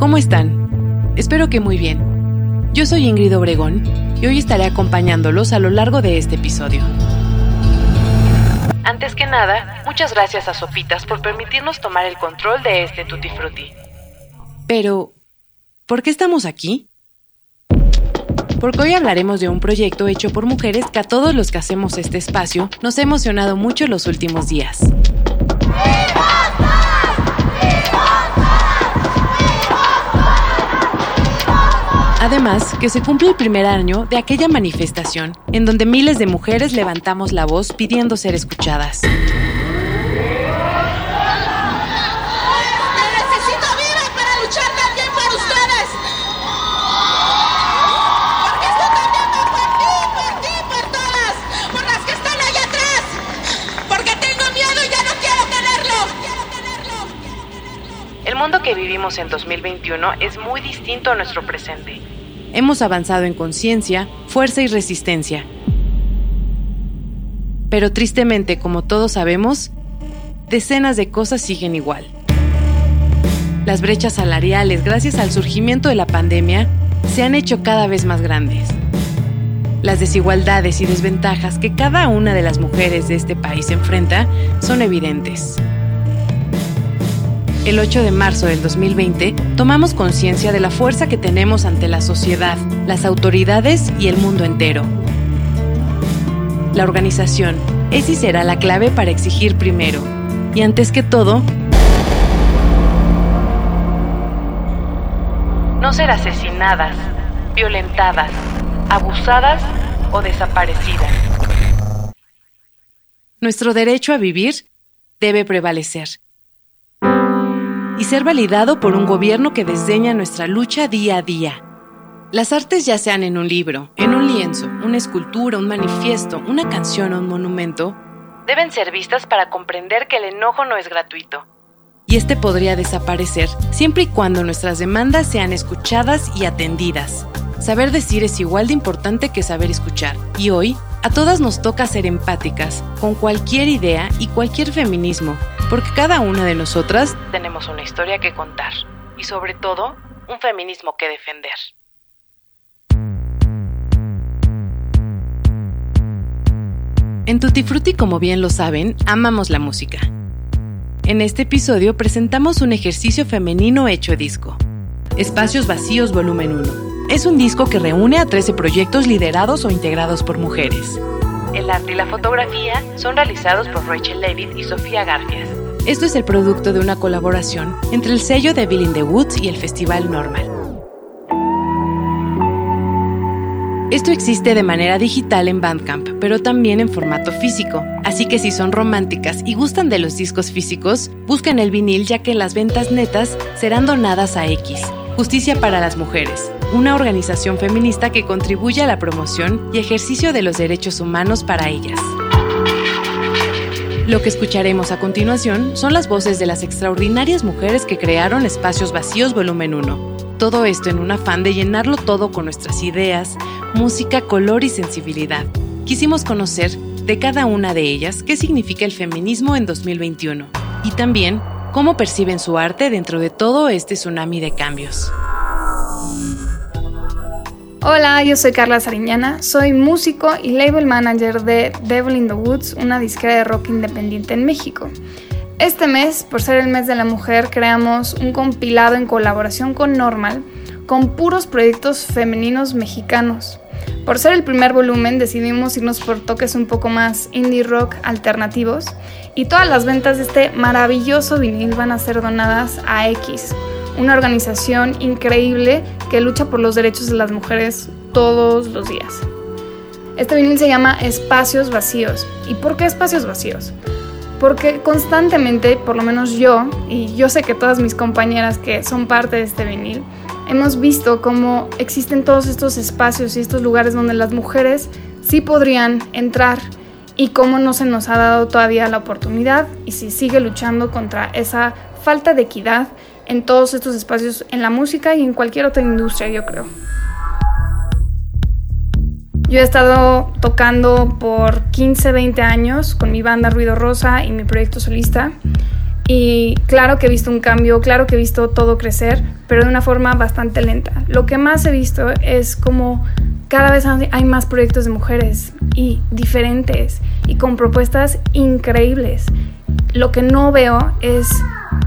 ¿cómo están? Espero que muy bien. Yo soy Ingrid Obregón y hoy estaré acompañándolos a lo largo de este episodio. Antes que nada, muchas gracias a Sofitas por permitirnos tomar el control de este Tutti Frutti. Pero, ¿por qué estamos aquí? Porque hoy hablaremos de un proyecto hecho por mujeres que a todos los que hacemos este espacio nos ha emocionado mucho los últimos días. Además, que se cumple el primer año de aquella manifestación en donde miles de mujeres levantamos la voz pidiendo ser escuchadas. Que vivimos en 2021 es muy distinto a nuestro presente. Hemos avanzado en conciencia, fuerza y resistencia. Pero tristemente, como todos sabemos, decenas de cosas siguen igual. Las brechas salariales, gracias al surgimiento de la pandemia, se han hecho cada vez más grandes. Las desigualdades y desventajas que cada una de las mujeres de este país enfrenta son evidentes el 8 de marzo del 2020, tomamos conciencia de la fuerza que tenemos ante la sociedad, las autoridades y el mundo entero. La organización es y será la clave para exigir primero, y antes que todo, no ser asesinadas, violentadas, abusadas o desaparecidas. Nuestro derecho a vivir debe prevalecer y ser validado por un gobierno que desdeña nuestra lucha día a día. Las artes ya sean en un libro, en un lienzo, una escultura, un manifiesto, una canción o un monumento, deben ser vistas para comprender que el enojo no es gratuito. Y este podría desaparecer siempre y cuando nuestras demandas sean escuchadas y atendidas. Saber decir es igual de importante que saber escuchar. Y hoy, a todas nos toca ser empáticas con cualquier idea y cualquier feminismo, porque cada una de nosotras tenemos una historia que contar y sobre todo un feminismo que defender. En Tutti Frutti, como bien lo saben, amamos la música. En este episodio presentamos un ejercicio femenino hecho disco. Espacios Vacíos Volumen 1. Es un disco que reúne a 13 proyectos liderados o integrados por mujeres. El arte y la fotografía son realizados por Rachel Levitt y Sofía Garfias. Esto es el producto de una colaboración entre el sello de Bill in the Woods y el Festival Normal. Esto existe de manera digital en Bandcamp, pero también en formato físico. Así que si son románticas y gustan de los discos físicos, busquen el vinil ya que las ventas netas serán donadas a X, Justicia para las Mujeres, una organización feminista que contribuye a la promoción y ejercicio de los derechos humanos para ellas. Lo que escucharemos a continuación son las voces de las extraordinarias mujeres que crearon Espacios Vacíos Volumen 1. Todo esto en un afán de llenarlo todo con nuestras ideas, música, color y sensibilidad. Quisimos conocer de cada una de ellas qué significa el feminismo en 2021 y también cómo perciben su arte dentro de todo este tsunami de cambios. Hola, yo soy Carla Sariñana, soy músico y label manager de Devil in the Woods, una disquera de rock independiente en México. Este mes, por ser el mes de la mujer, creamos un compilado en colaboración con Normal con puros proyectos femeninos mexicanos. Por ser el primer volumen decidimos irnos por toques un poco más indie rock alternativos y todas las ventas de este maravilloso vinil van a ser donadas a X, una organización increíble que lucha por los derechos de las mujeres todos los días. Este vinil se llama Espacios Vacíos. ¿Y por qué Espacios Vacíos? porque constantemente, por lo menos yo, y yo sé que todas mis compañeras que son parte de este vinil, hemos visto cómo existen todos estos espacios y estos lugares donde las mujeres sí podrían entrar y cómo no se nos ha dado todavía la oportunidad y si sigue luchando contra esa falta de equidad en todos estos espacios en la música y en cualquier otra industria, yo creo. Yo he estado tocando por 15, 20 años con mi banda Ruido Rosa y mi proyecto solista. Y claro que he visto un cambio, claro que he visto todo crecer, pero de una forma bastante lenta. Lo que más he visto es como cada vez hay más proyectos de mujeres y diferentes y con propuestas increíbles. Lo que no veo es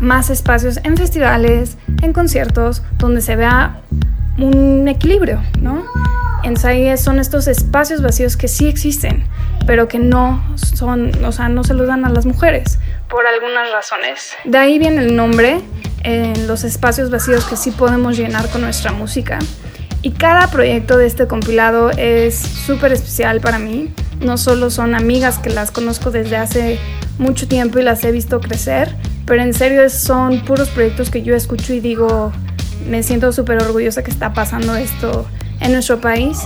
más espacios en festivales, en conciertos, donde se vea un equilibrio, ¿no? en son estos espacios vacíos que sí existen, pero que no son, o sea, no se los dan a las mujeres. Por algunas razones. De ahí viene el nombre, en los espacios vacíos que sí podemos llenar con nuestra música. Y cada proyecto de este compilado es súper especial para mí. No solo son amigas que las conozco desde hace mucho tiempo y las he visto crecer, pero en serio son puros proyectos que yo escucho y digo, me siento súper orgullosa que está pasando esto en nuestro país.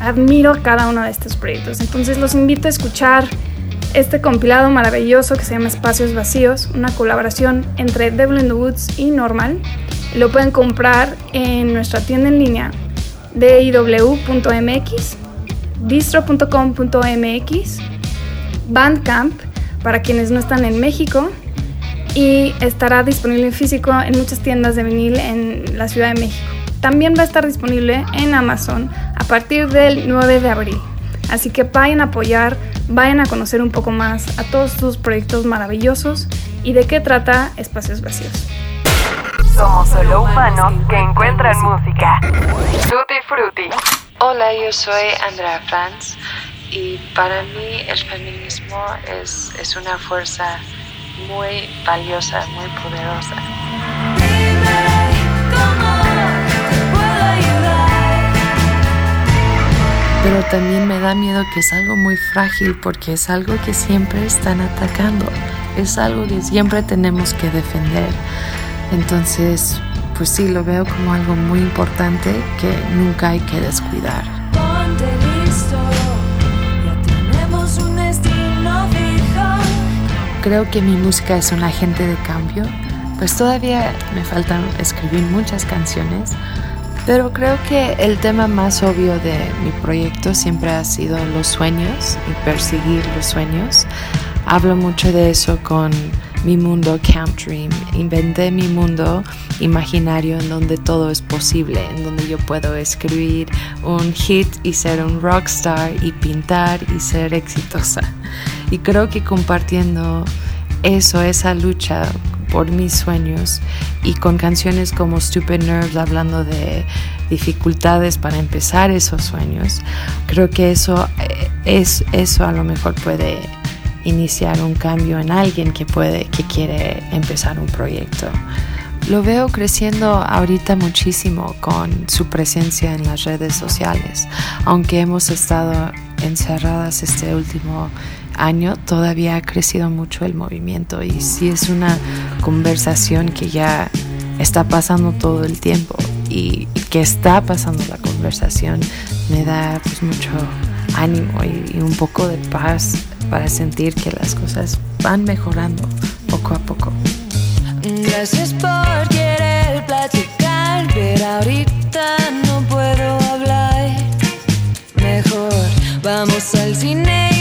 Admiro cada uno de estos proyectos. Entonces los invito a escuchar este compilado maravilloso que se llama Espacios Vacíos, una colaboración entre Devil in the Woods y Normal. Lo pueden comprar en nuestra tienda en línea diw.mx, distro.com.mx, Bandcamp para quienes no están en México y estará disponible en físico en muchas tiendas de vinil en la Ciudad de México. También va a estar disponible en Amazon a partir del 9 de abril. Así que vayan a apoyar, vayan a conocer un poco más a todos sus proyectos maravillosos y de qué trata Espacios Vacíos. Somos solo humanos que encuentran música. Tutti Frutti. Hola, yo soy Andrea Franz y para mí el feminismo es, es una fuerza muy valiosa, muy poderosa. pero también me da miedo que es algo muy frágil porque es algo que siempre están atacando, es algo que siempre tenemos que defender. Entonces, pues sí, lo veo como algo muy importante que nunca hay que descuidar. Creo que mi música es un agente de cambio, pues todavía me faltan escribir muchas canciones, pero creo que el tema más obvio de mi proyecto siempre ha sido los sueños y perseguir los sueños. Hablo mucho de eso con mi mundo Camp Dream. Inventé mi mundo imaginario en donde todo es posible, en donde yo puedo escribir un hit y ser un rockstar y pintar y ser exitosa. Y creo que compartiendo eso, esa lucha por mis sueños y con canciones como Stupid Nerves hablando de dificultades para empezar esos sueños, creo que eso eh, es eso a lo mejor puede iniciar un cambio en alguien que puede que quiere empezar un proyecto. Lo veo creciendo ahorita muchísimo con su presencia en las redes sociales, aunque hemos estado encerradas este último año todavía ha crecido mucho el movimiento y sí es una conversación que ya está pasando todo el tiempo y que está pasando la conversación me da pues mucho ánimo y, un poco de paz para sentir que las cosas van mejorando poco a poco. Gracias por querer platicar, pero ahorita no puedo hablar. Mejor vamos al cine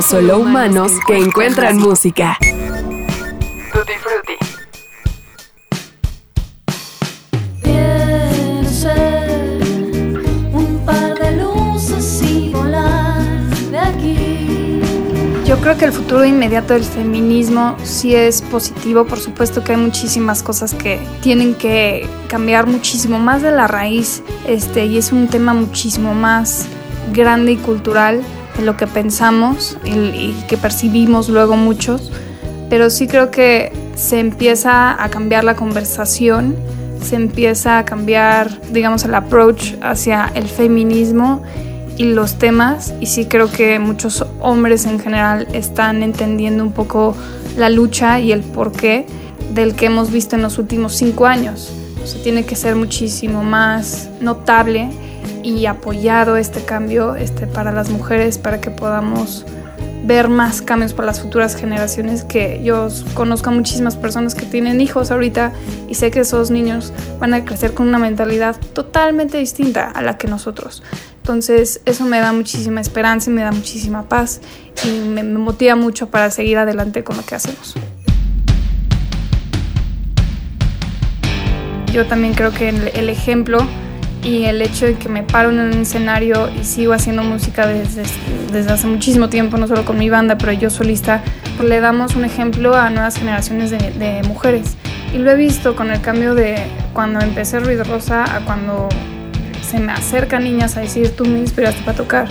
Somos solo humanos que encuentran música. Tutti Frutti. Yo creo que el futuro inmediato del feminismo sí es positivo, por supuesto que hay muchísimas cosas que tienen que cambiar muchísimo más de la raíz, este, y es un tema muchísimo más grande y cultural de lo que pensamos y, que percibimos luego muchos, pero sí creo que se empieza a cambiar la conversación, se empieza a cambiar, digamos, el approach hacia el feminismo y los temas y sí creo que muchos hombres en general están entendiendo un poco la lucha y el porqué del que hemos visto en los últimos cinco años. O sea, tiene que ser muchísimo más notable y apoyado este cambio este, para las mujeres para que podamos ver más cambios para las futuras generaciones que yo conozco a muchísimas personas que tienen hijos ahorita y sé que esos niños van a crecer con una mentalidad totalmente distinta a la que nosotros. Entonces eso me da muchísima esperanza y me da muchísima paz y me, me motiva mucho para seguir adelante con lo que hacemos. Yo también creo que el, ejemplo y el hecho de que me paro en un escenario y sigo haciendo música desde, desde hace muchísimo tiempo, no solo con mi banda, pero yo solista, pues le damos un ejemplo a nuevas generaciones de, de mujeres. Y lo he visto con el cambio de cuando empecé Ruido Rosa a cuando se me acercan niñas a decir, tú me inspiraste para tocar.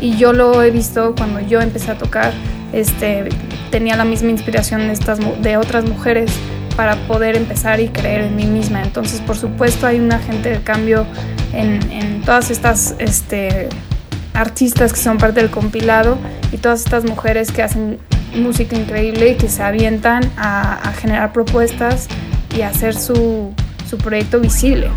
Y yo lo he visto cuando yo empecé a tocar, este, tenía la misma inspiración de, estas, de otras mujeres para poder empezar y creer en mí misma. Entonces, por supuesto, hay un agente de cambio en, todas estas este, artistas que son parte del compilado y todas estas mujeres que hacen música increíble y que se avientan a, generar propuestas y a hacer su proyecto visible.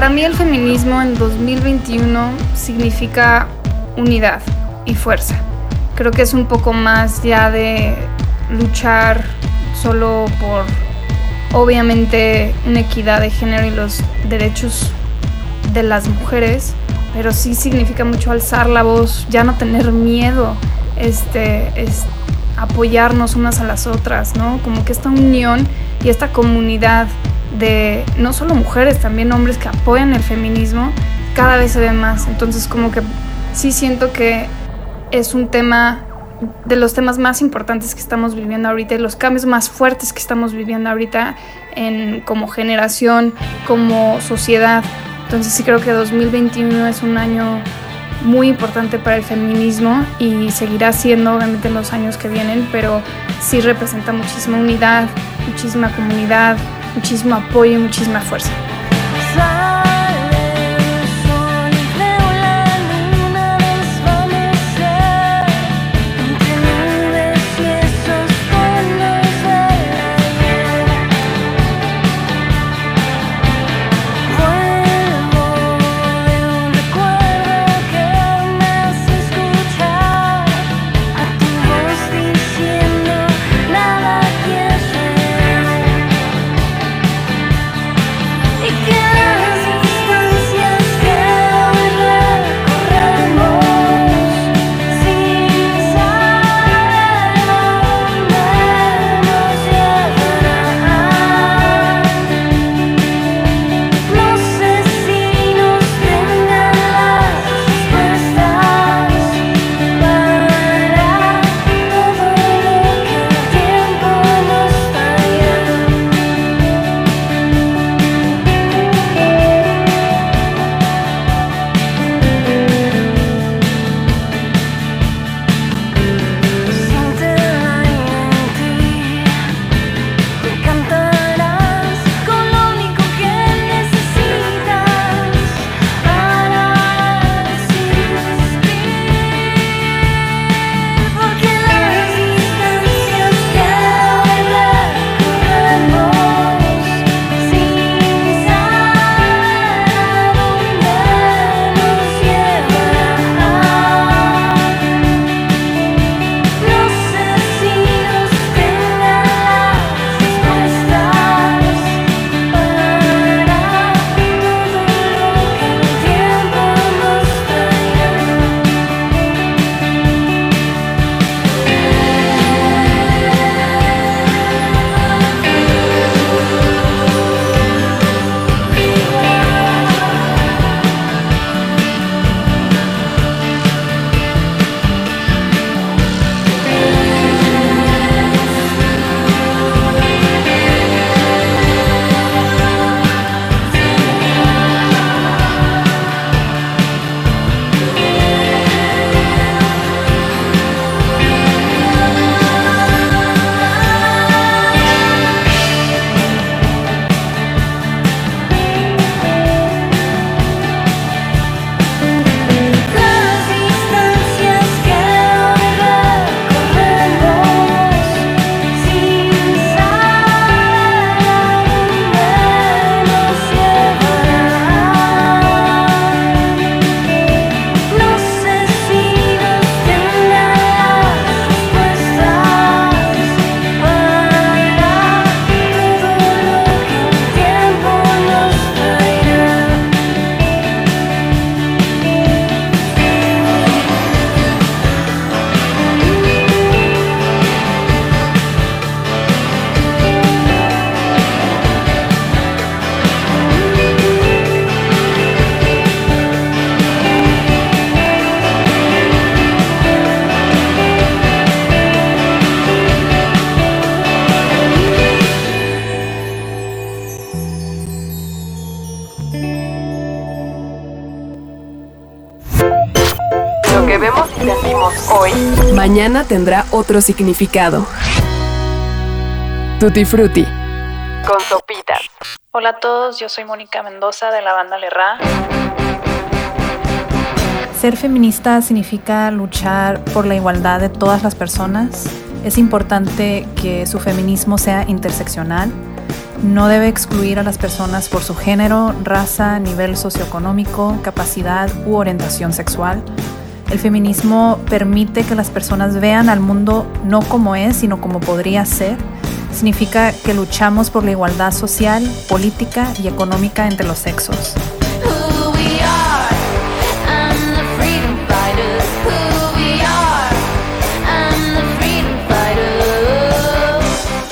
Para mí el feminismo en 2021 significa unidad y fuerza. Creo que es un poco más ya de luchar solo por, obviamente, una equidad de género y los derechos de las mujeres, pero sí significa mucho alzar la voz, ya no tener miedo, este, es apoyarnos unas a las otras, ¿no? Como que esta unión y esta comunidad de no solo mujeres, también hombres que apoyan el feminismo, cada vez se ve más. Entonces como que sí siento que es un tema de los temas más importantes que estamos viviendo ahorita los cambios más fuertes que estamos viviendo ahorita en, como generación, como sociedad. Entonces sí creo que 2021 es un año muy importante para el feminismo y seguirá siendo obviamente en los años que vienen, pero sí representa muchísima unidad, muchísima comunidad, muchísimo apoyo y muchísima fuerza. Mañana tendrá otro significado. Tutti Frutti. Con sopitas. Hola a todos, yo soy Mónica Mendoza de la banda Lerra. Ser feminista significa luchar por la igualdad de todas las personas. Es importante que su feminismo sea interseccional. No debe excluir a las personas por su género, raza, nivel socioeconómico, capacidad u orientación sexual. El feminismo permite que las personas vean al mundo no como es, sino como podría ser. Significa que luchamos por la igualdad social, política y económica entre los sexos.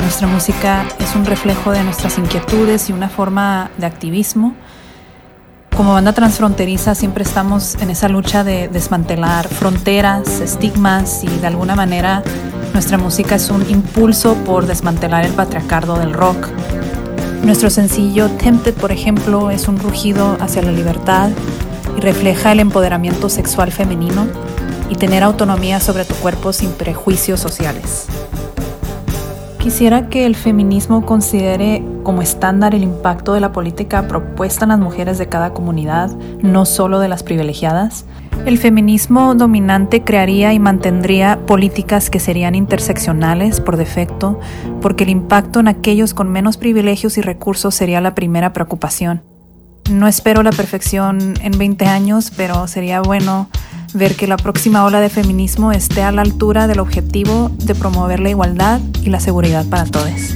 Nuestra música es un reflejo de nuestras inquietudes y una forma de activismo. Como banda transfronteriza siempre estamos en esa lucha de desmantelar fronteras, estigmas y de alguna manera nuestra música es un impulso por desmantelar el patriarcado del rock. Nuestro sencillo Tempted, por ejemplo, es un rugido hacia la libertad y refleja el empoderamiento sexual femenino y tener autonomía sobre tu cuerpo sin prejuicios sociales. Quisiera que el feminismo considere como estándar el impacto de la política propuesta en las mujeres de cada comunidad, no solo de las privilegiadas, el feminismo dominante crearía y mantendría políticas que serían interseccionales por defecto, porque el impacto en aquellos con menos privilegios y recursos sería la primera preocupación. No espero la perfección en 20 años, pero sería bueno ver que la próxima ola de feminismo esté a la altura del objetivo de promover la igualdad y la seguridad para todos.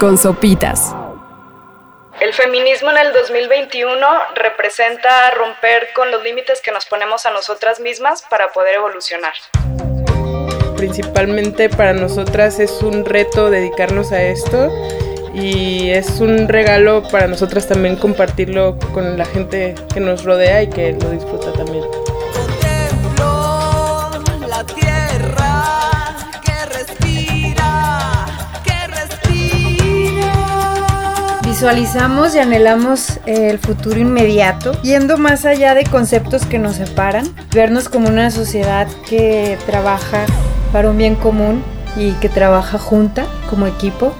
Con sopitas. El feminismo en el 2021 representa romper con los límites que nos ponemos a nosotras mismas para poder evolucionar. Principalmente para nosotras es un reto dedicarnos a esto y es un regalo para nosotras también compartirlo con la gente que nos rodea y que lo disfruta también. Visualizamos y anhelamos eh, el futuro inmediato, yendo más allá de conceptos que nos separan, vernos como una sociedad que trabaja para un bien común y que trabaja junta como equipo.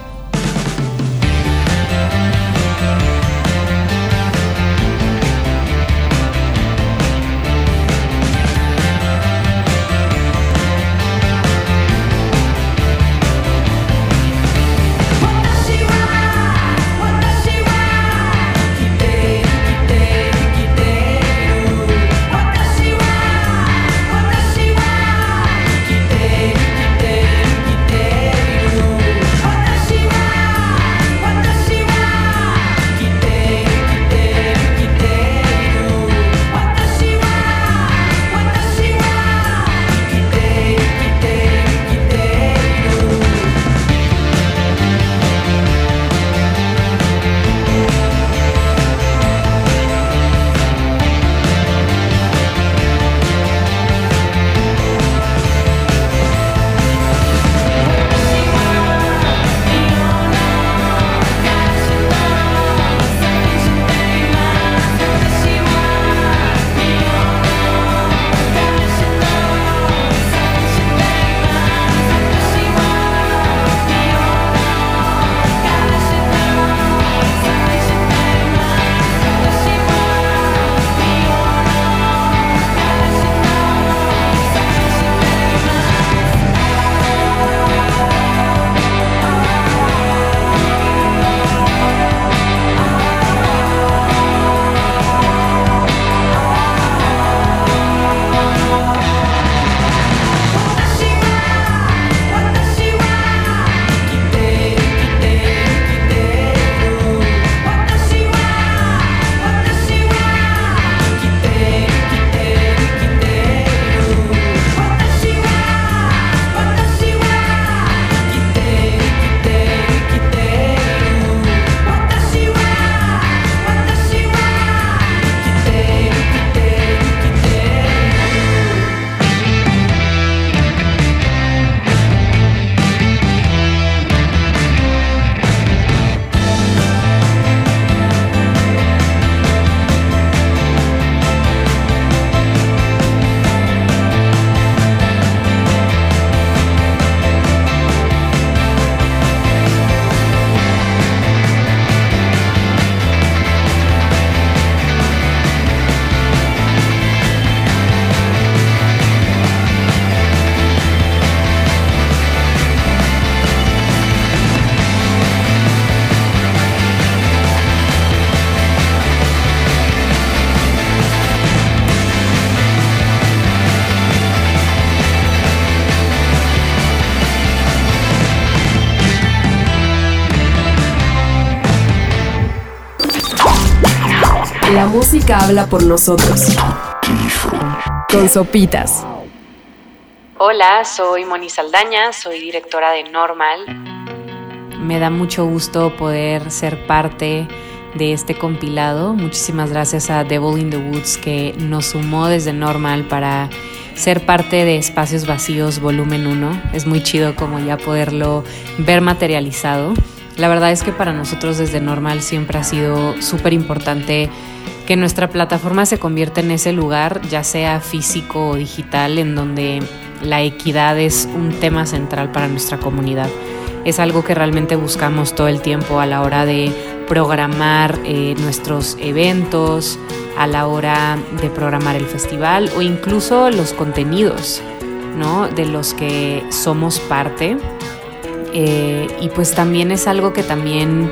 La música habla por nosotros. Con sopitas. Hola, soy Moni Saldaña, soy directora de Normal. Me da mucho gusto poder ser parte de este compilado. Muchísimas gracias a Devil in the Woods que nos sumó desde Normal para ser parte de Espacios Vacíos Volumen 1. Es muy chido como ya poderlo ver materializado. La verdad es que para nosotros desde Normal siempre ha sido súper importante que nuestra plataforma se convierta en ese lugar, ya sea físico o digital, en donde la equidad es un tema central para nuestra comunidad. Es algo que realmente buscamos todo el tiempo a la hora de programar eh, nuestros eventos, a la hora de programar el festival o incluso los contenidos ¿no? de los que somos parte. Eh, y pues también es algo que también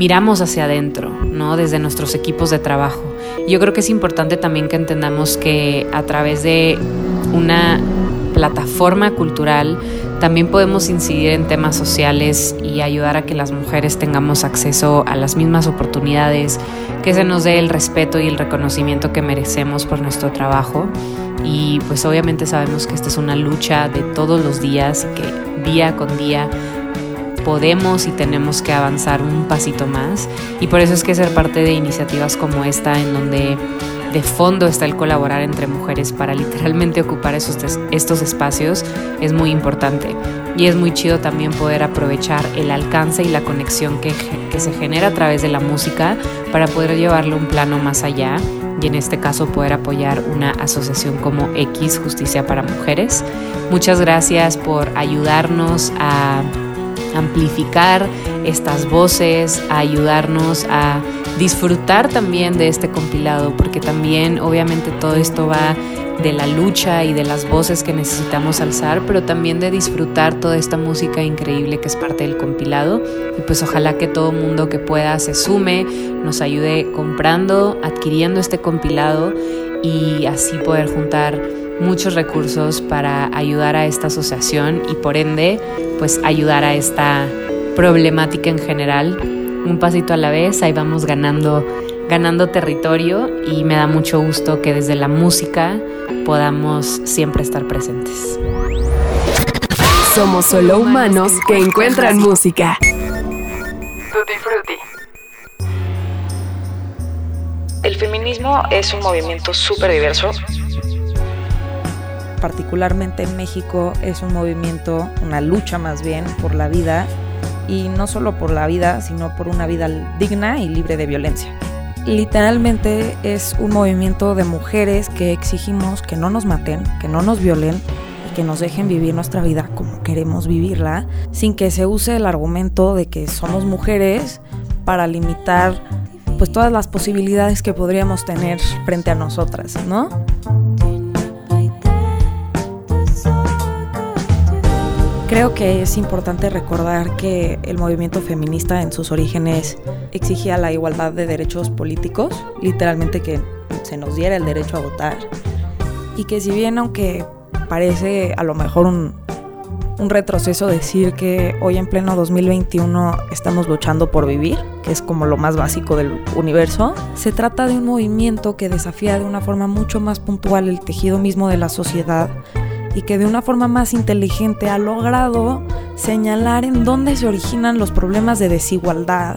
miramos hacia adentro, ¿no? Desde nuestros equipos de trabajo. Yo creo que es importante también que entendamos que a través de una plataforma cultural también podemos incidir en temas sociales y ayudar a que las mujeres tengamos acceso a las mismas oportunidades, que se nos dé el respeto y el reconocimiento que merecemos por nuestro trabajo. Y pues obviamente sabemos que esta es una lucha de todos los días, que día con día podemos y tenemos que avanzar un pasito más. Y por eso es que ser parte de iniciativas como esta, en donde de fondo está el colaborar entre mujeres para literalmente ocupar esos, estos espacios, es muy importante. Y es muy chido también poder aprovechar el alcance y la conexión que, que se genera a través de la música para poder llevarlo un plano más allá y en este caso poder apoyar una asociación como X Justicia para Mujeres. Muchas gracias por ayudarnos a amplificar estas voces, ayudarnos a disfrutar también de este compilado, porque también obviamente todo esto va de la lucha y de las voces que necesitamos alzar, pero también de disfrutar toda esta música increíble que es parte del compilado. Y pues ojalá que todo mundo que pueda se sume, nos ayude comprando, adquiriendo este compilado y así poder juntar muchos recursos para ayudar a esta asociación y por ende pues ayudar a esta problemática en general. Un pasito a la vez, ahí vamos ganando ganando territorio y me da mucho gusto que desde la música podamos siempre estar presentes. Somos solo humanos que encuentran música. Tutti frutti. El feminismo es un movimiento súper diverso. Particularmente en México es un movimiento, una lucha más bien por la vida y no solo por la vida, sino por una vida digna y libre de violencia. Literalmente es un movimiento de mujeres que exigimos que no nos maten, que no nos violen y que nos dejen vivir nuestra vida como queremos vivirla, sin que se use el argumento de que somos mujeres para limitar pues todas las posibilidades que podríamos tener frente a nosotras, ¿no? Creo que es importante recordar que el movimiento feminista en sus orígenes exigía la igualdad de derechos políticos, literalmente que se nos diera el derecho a votar, y que si bien aunque parece a lo mejor un, un retroceso decir que hoy en pleno 2021 estamos luchando por vivir, que es como lo más básico del universo, se trata de un movimiento que desafía de una forma mucho más puntual el tejido mismo de la sociedad y que de una forma más inteligente ha logrado señalar en dónde se originan los problemas de desigualdad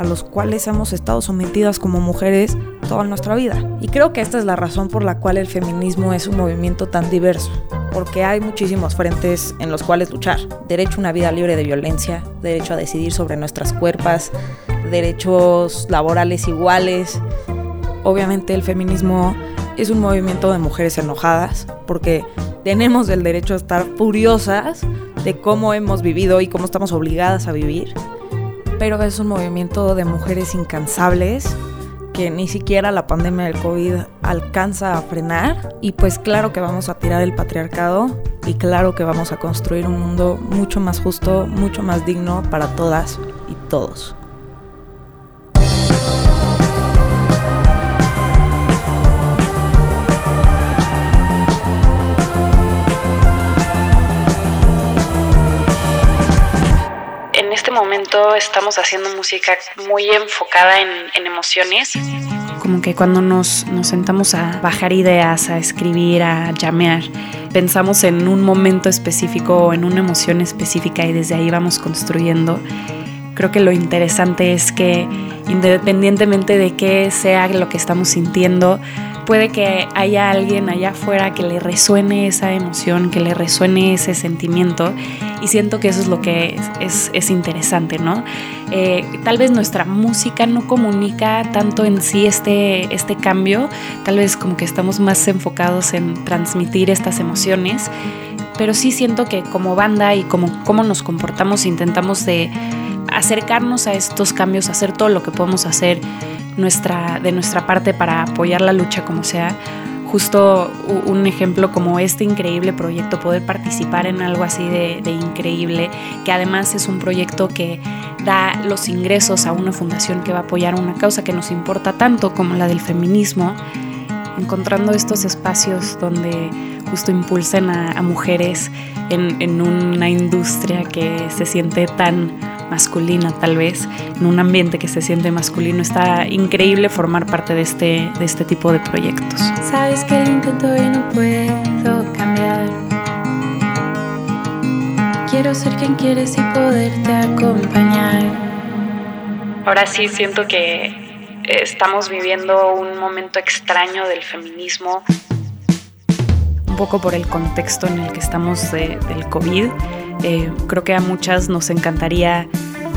a los cuales hemos estado sometidas como mujeres toda nuestra vida. Y creo que esta es la razón por la cual el feminismo es un movimiento tan diverso, porque hay muchísimos frentes en los cuales luchar. Derecho a una vida libre de violencia, derecho a decidir sobre nuestras cuerpos, derechos laborales iguales. Obviamente el feminismo es un movimiento de mujeres enojadas, porque tenemos el derecho a estar furiosas de cómo hemos vivido y cómo estamos obligadas a vivir. Pero es un movimiento de mujeres incansables que ni siquiera la pandemia del COVID alcanza a frenar. Y pues claro que vamos a tirar el patriarcado y claro que vamos a construir un mundo mucho más justo, mucho más digno para todas y todos. Momento estamos haciendo música muy enfocada en, en emociones como que cuando nos, nos sentamos a bajar ideas, a escribir, a llamear, pensamos en un momento específico o en una emoción específica y desde ahí vamos construyendo. Creo que lo interesante es que independientemente de qué sea lo que estamos sintiendo, puede que haya alguien allá afuera que le resuene esa emoción, que le resuene ese sentimiento y siento que eso es lo que es, es, es interesante, ¿no? Eh, tal vez nuestra música no comunica tanto en sí este, este cambio, tal vez como que estamos más enfocados en transmitir estas emociones, pero sí siento que como banda y como cómo nos comportamos intentamos de acercarnos a estos cambios, hacer todo lo que podemos hacer nuestra, de nuestra parte para apoyar la lucha como sea. Justo un ejemplo como este increíble proyecto, poder participar en algo así de, increíble, que además es un proyecto que da los ingresos a una fundación que va a apoyar una causa que nos importa tanto como la del feminismo, encontrando estos espacios donde justo impulsen a, mujeres en una industria que se siente tan masculina tal vez, en un ambiente que se siente masculino. Está increíble formar parte de este, de este tipo de proyectos. Sabes que lo intento y no puedo cambiar. Quiero ser quien quieres y poderte acompañar. Ahora sí siento que estamos viviendo un momento extraño del feminismo, un poco por el contexto en el que estamos de, del COVID. Eh, creo que a muchas nos encantaría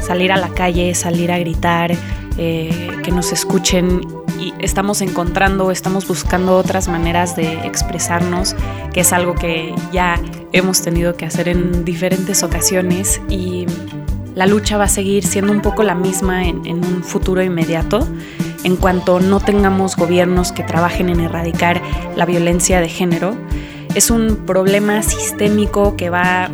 salir a la calle, salir a gritar, eh, que nos escuchen y estamos encontrando, estamos buscando otras maneras de expresarnos, que es algo que ya hemos tenido que hacer en diferentes ocasiones y la lucha va a seguir siendo un poco la misma en, en un futuro inmediato en cuanto no tengamos gobiernos que trabajen en erradicar la violencia de género. Es un problema sistémico que va,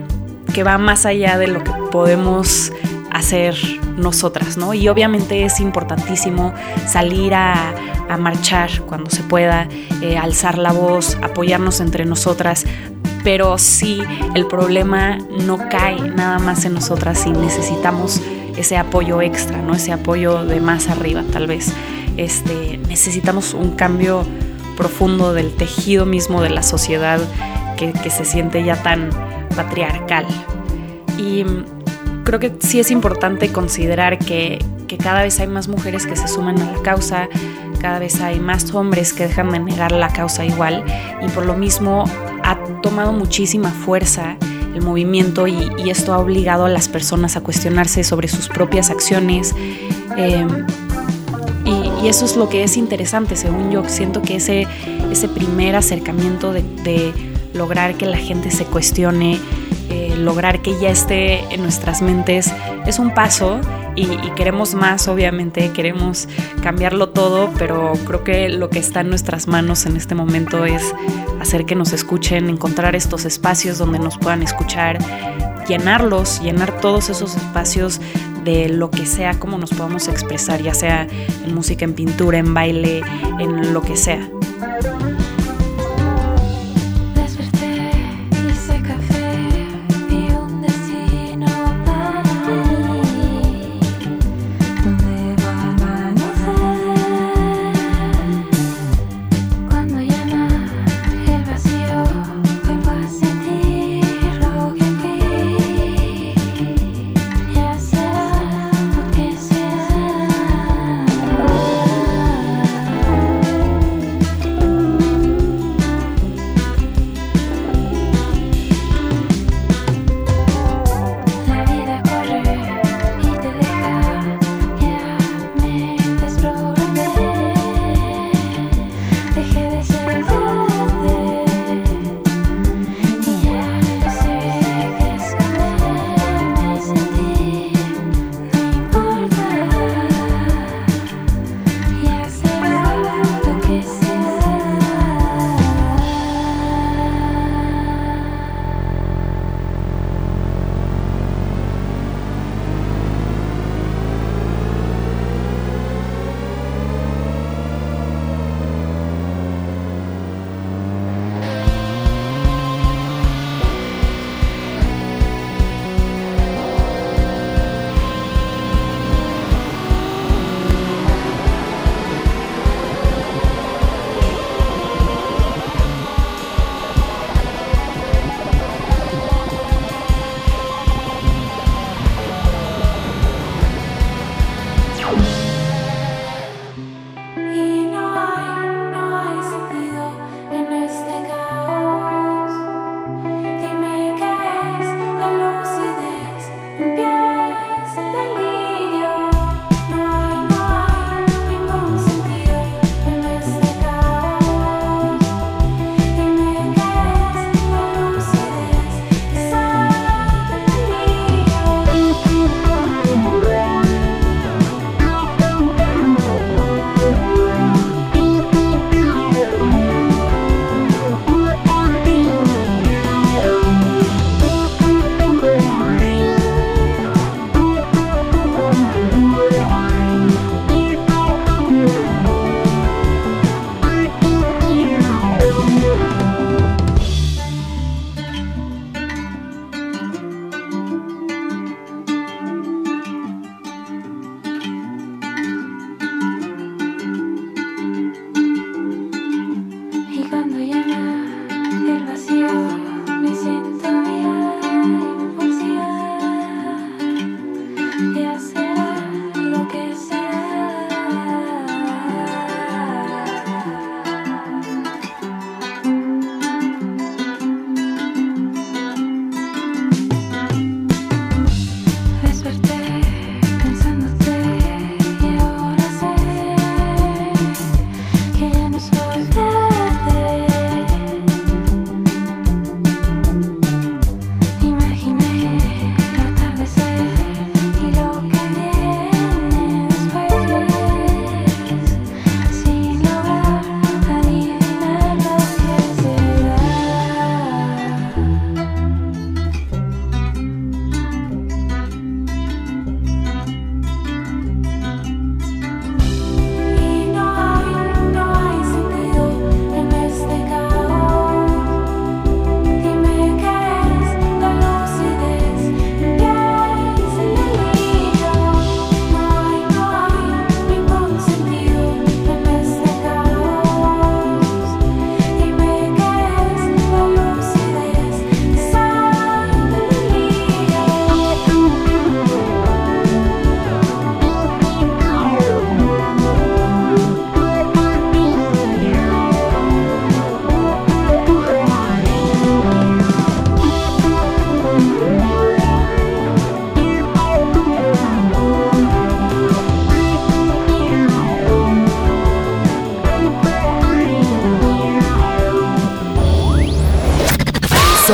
que va más allá de lo que podemos hacer nosotras, ¿no? Y obviamente es importantísimo salir a, marchar cuando se pueda, eh, alzar la voz, apoyarnos entre nosotras, pero sí el problema no cae nada más en nosotras y necesitamos ese apoyo extra, ¿no? Ese apoyo de más arriba, tal vez. Este, necesitamos un cambio profundo del tejido mismo de la sociedad que se siente ya tan patriarcal. Y creo que sí es importante considerar que, cada vez hay más mujeres que se suman a la causa, cada vez hay más hombres que dejan de negar la causa igual y por lo mismo ha tomado muchísima fuerza el movimiento y, esto ha obligado a las personas a cuestionarse sobre sus propias acciones. Eh, y, eso es lo que es interesante, según yo. Siento que ese, ese primer acercamiento de lograr que la gente se cuestione, eh, lograr que ya esté en nuestras mentes es un paso y, y, queremos más, obviamente, queremos cambiarlo todo, pero creo que lo que está en nuestras manos en este momento es hacer que nos escuchen, encontrar estos espacios donde nos puedan escuchar, llenarlos, llenar todos esos espacios de lo que sea, como nos podamos expresar, ya sea en música, en pintura, en baile, en lo que sea.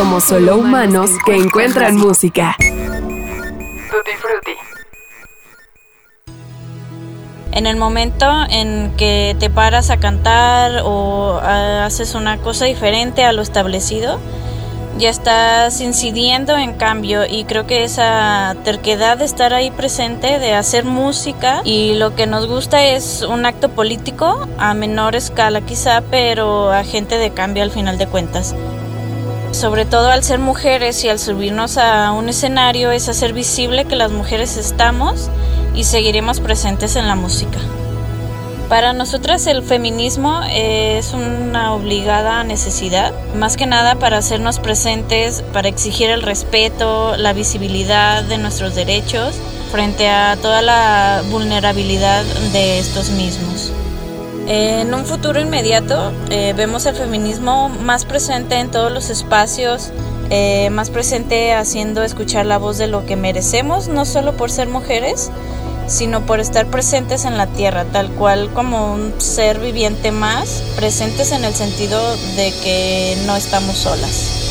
Somos solo humanos que encuentran música. Tutti Frutti. En el momento en que te paras a cantar o ah, haces una cosa diferente a lo establecido, ya estás incidiendo en cambio y creo que esa terquedad de estar ahí presente, de hacer música y lo que nos gusta es un acto político a menor escala quizá, pero agente de cambio al final de cuentas. Sobre todo al ser mujeres y al subirnos a un escenario es hacer visible que las mujeres estamos y seguiremos presentes en la música. Para nosotras el feminismo es una obligada necesidad, más que nada para hacernos presentes, para exigir el respeto, la visibilidad de nuestros derechos frente a toda la vulnerabilidad de estos mismos. En un futuro inmediato eh, vemos el feminismo más presente en todos los espacios, eh, más presente haciendo escuchar la voz de lo que merecemos, no solo por ser mujeres, sino por estar presentes en la tierra, tal cual como un ser viviente más, presentes en el sentido de que no estamos solas.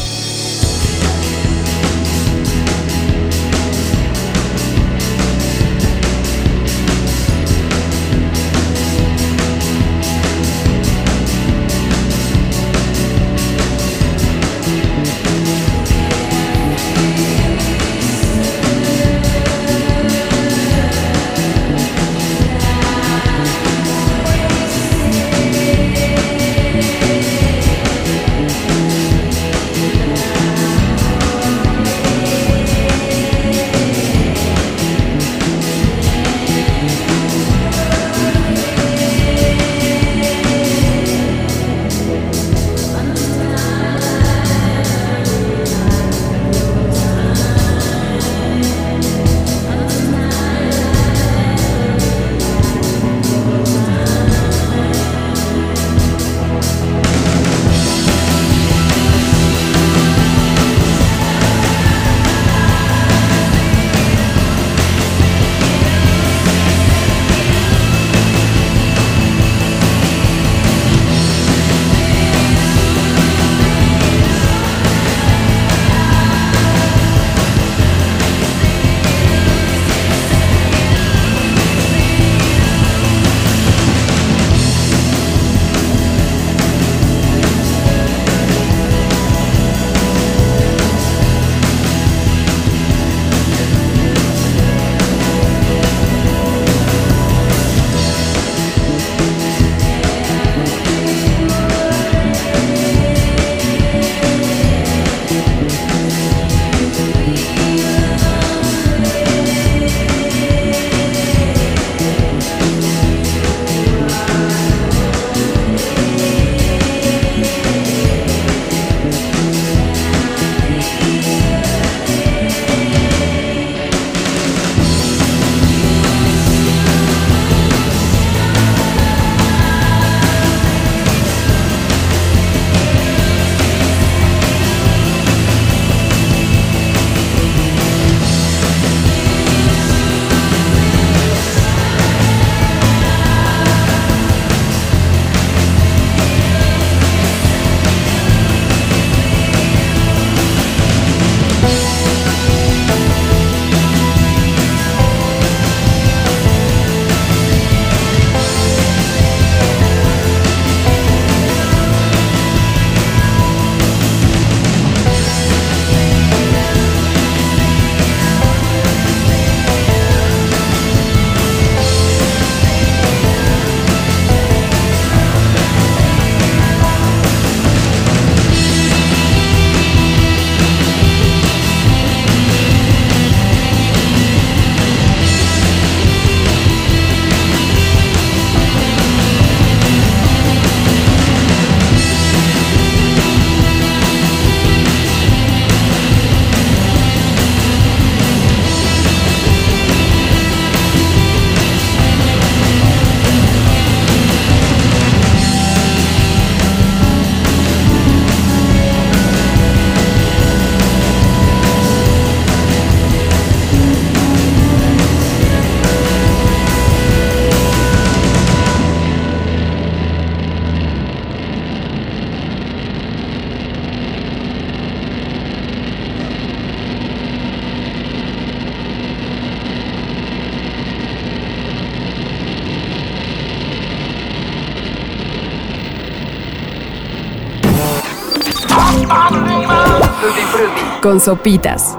Sopitas.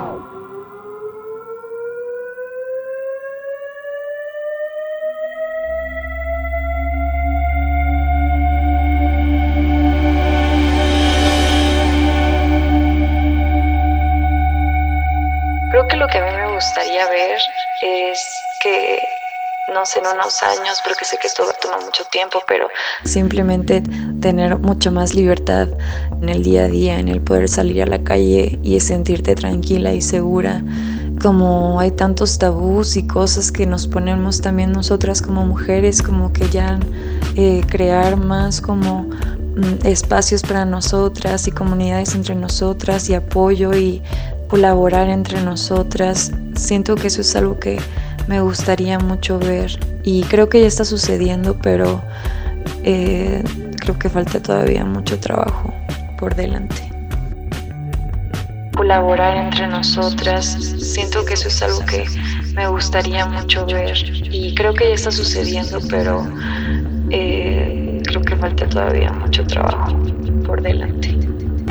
Creo que lo que a mí me gustaría ver es que, no sé, en unos años, porque sé que esto toma mucho tiempo, pero Simplemente tener mucho más libertad en el día a día, en el poder salir a la calle y sentirte tranquila y segura. Como hay tantos tabús y cosas que nos ponemos también nosotras como mujeres, como que ya eh, crear más como mm, espacios para nosotras y comunidades entre nosotras y apoyo y colaborar entre nosotras. Siento que eso es algo que me gustaría mucho ver y creo que ya está sucediendo, pero eh, creo que falta todavía mucho trabajo por delante. colaborar entre nosotras, siento que eso es algo que me gustaría mucho ver y creo que ya está sucediendo, pero eh, creo que falta todavía mucho trabajo por delante.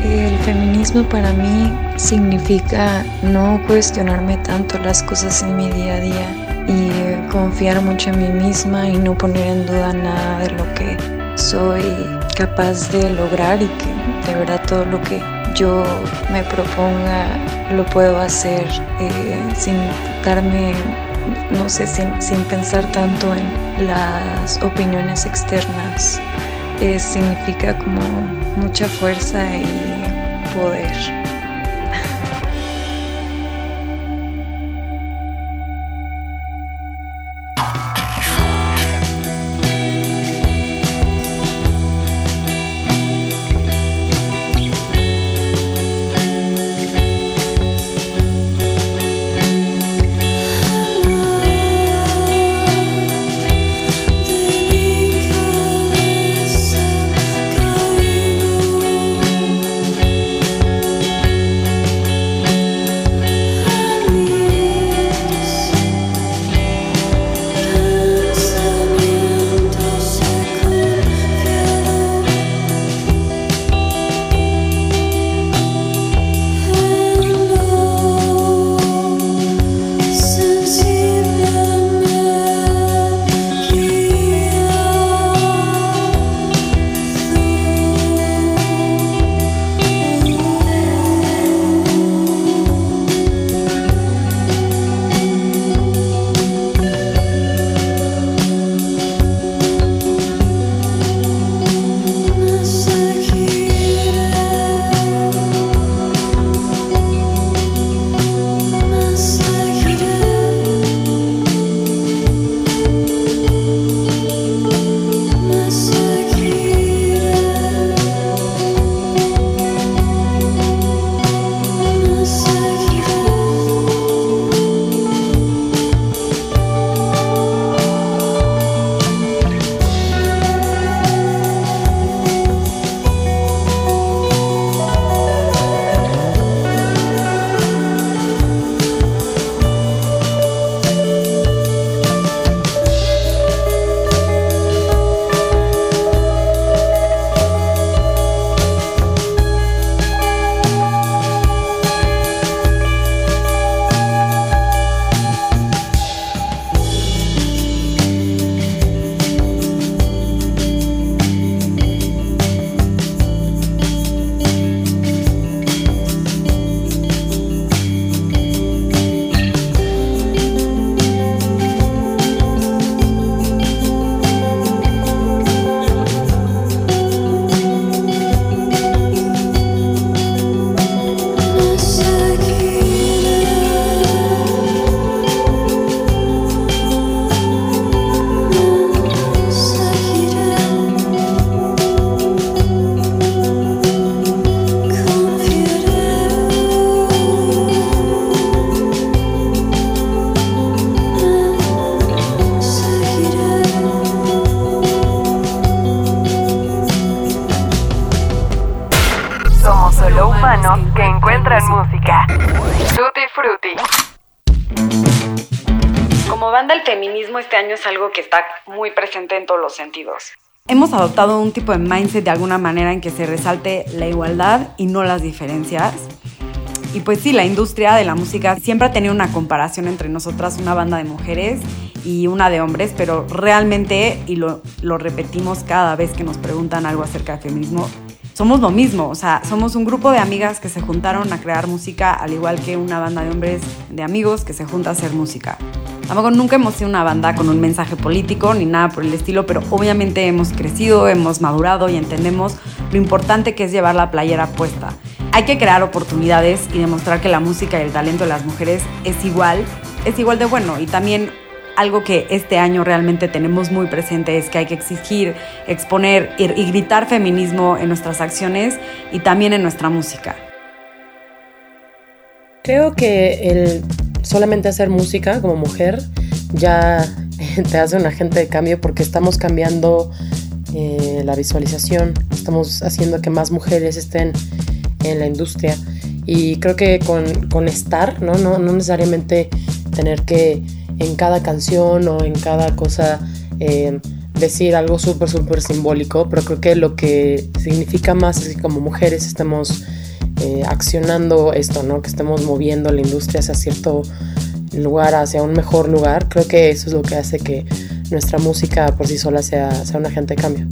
El feminismo para mí significa no cuestionarme tanto las cosas en mi día a día y eh, confiar mucho en mí misma y no poner en duda nada de lo que soy capaz de lograr y que de verdad todo lo que yo me proponga lo puedo hacer eh, sin darme, no sé, sin, sin pensar tanto en las opiniones externas. Eh, significa como mucha fuerza y poder. Presente en todos los sentidos. Hemos adoptado un tipo de mindset de alguna manera en que se resalte la igualdad y no las diferencias. Y pues sí, la industria de la música siempre ha tenido una comparación entre nosotras, una banda de mujeres y una de hombres, pero realmente, y lo, lo repetimos cada vez que nos preguntan algo acerca de feminismo, somos lo mismo, o sea, somos un grupo de amigas que se juntaron a crear música, al igual que una banda de hombres de amigos que se junta a hacer música. Tampoco nunca hemos sido una banda con un mensaje político ni nada por el estilo, pero obviamente hemos crecido, hemos madurado y entendemos lo importante que es llevar la playera puesta. Hay que crear oportunidades y demostrar que la música y el talento de las mujeres es igual, es igual de bueno y también algo que este año realmente tenemos muy presente es que hay que exigir, exponer y, gritar feminismo en nuestras acciones y también en nuestra música. Creo que el solamente hacer música como mujer ya te hace un agente de cambio porque estamos cambiando eh, la visualización, estamos haciendo que más mujeres estén en la industria y creo que con, con estar, ¿no? No, no necesariamente tener que en cada canción o en cada cosa eh, decir algo súper, súper simbólico, pero creo que lo que significa más es que como mujeres estemos eh, accionando esto, ¿no? Que estemos moviendo la industria hacia cierto lugar, hacia un mejor lugar. Creo que eso es lo que hace que nuestra música por sí sola sea, sea un agente de cambio.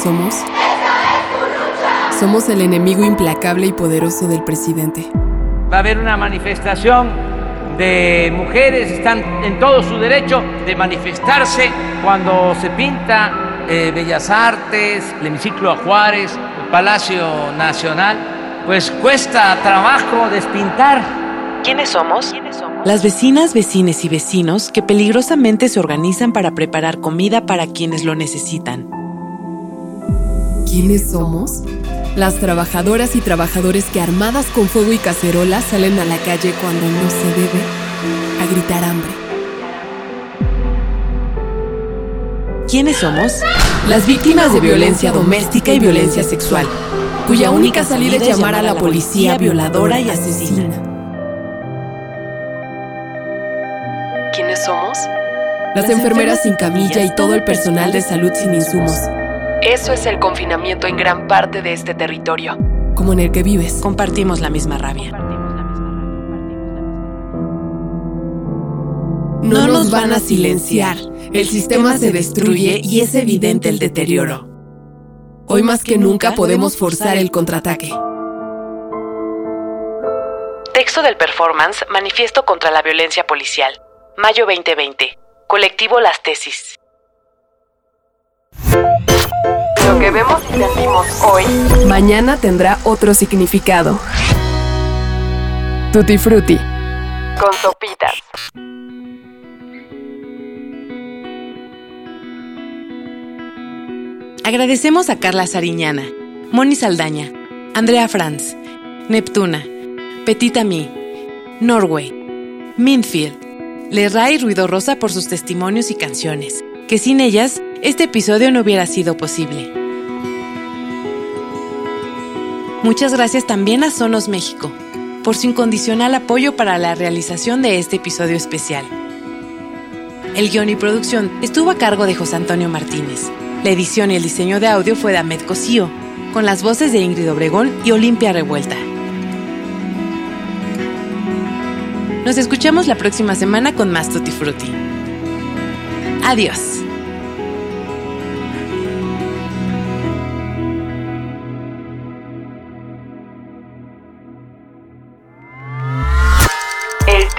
Somos? Somos el enemigo implacable y poderoso del presidente. Va a haber una manifestación de mujeres, están en todo su derecho de manifestarse cuando se pinta eh, Bellas Artes, el hemiciclo a Juárez, el Palacio Nacional, pues cuesta trabajo despintar. ¿Quiénes somos? Las vecinas, vecines y vecinos que peligrosamente se organizan para preparar comida para quienes lo necesitan. ¿Quiénes somos? Las trabajadoras y trabajadores que armadas con fuego y cacerolas salen a la calle cuando no se debe a gritar hambre. ¿Quiénes somos? Las víctimas de violencia doméstica y violencia sexual, cuya única salida es llamar a la policía violadora y asesina. ¿Quiénes somos? Las enfermeras sin camilla y todo el personal de salud sin insumos, Eso es el confinamiento en gran parte de este territorio. como en el que vives. Compartimos la misma rabia. No nos van a silenciar. El sistema se destruye y es evidente el deterioro. Hoy más que nunca podemos forzar el contraataque. Texto del performance Manifiesto contra la Violencia Policial. Mayo 2020. Colectivo Las Tesis. Que vemos y sentimos hoy, mañana tendrá otro significado. Tutti Frutti. Con sopitas. Agradecemos a Carla Sariñana, Moni Saldaña, Andrea Franz, Neptuna, Petita Mi, Norway, Minfield, Lerray Ruido Rosa por sus testimonios y canciones, que sin ellas este episodio no hubiera sido posible. Muchas gracias también a Sonos México por su incondicional apoyo para la realización de este episodio especial. El guion y producción estuvo a cargo de José Antonio Martínez. La edición y el diseño de audio fue de Ahmed Cosío, con las voces de Ingrid Obregón y Olimpia Revuelta. Nos escuchamos la próxima semana con más Tutti Frutti. Adiós.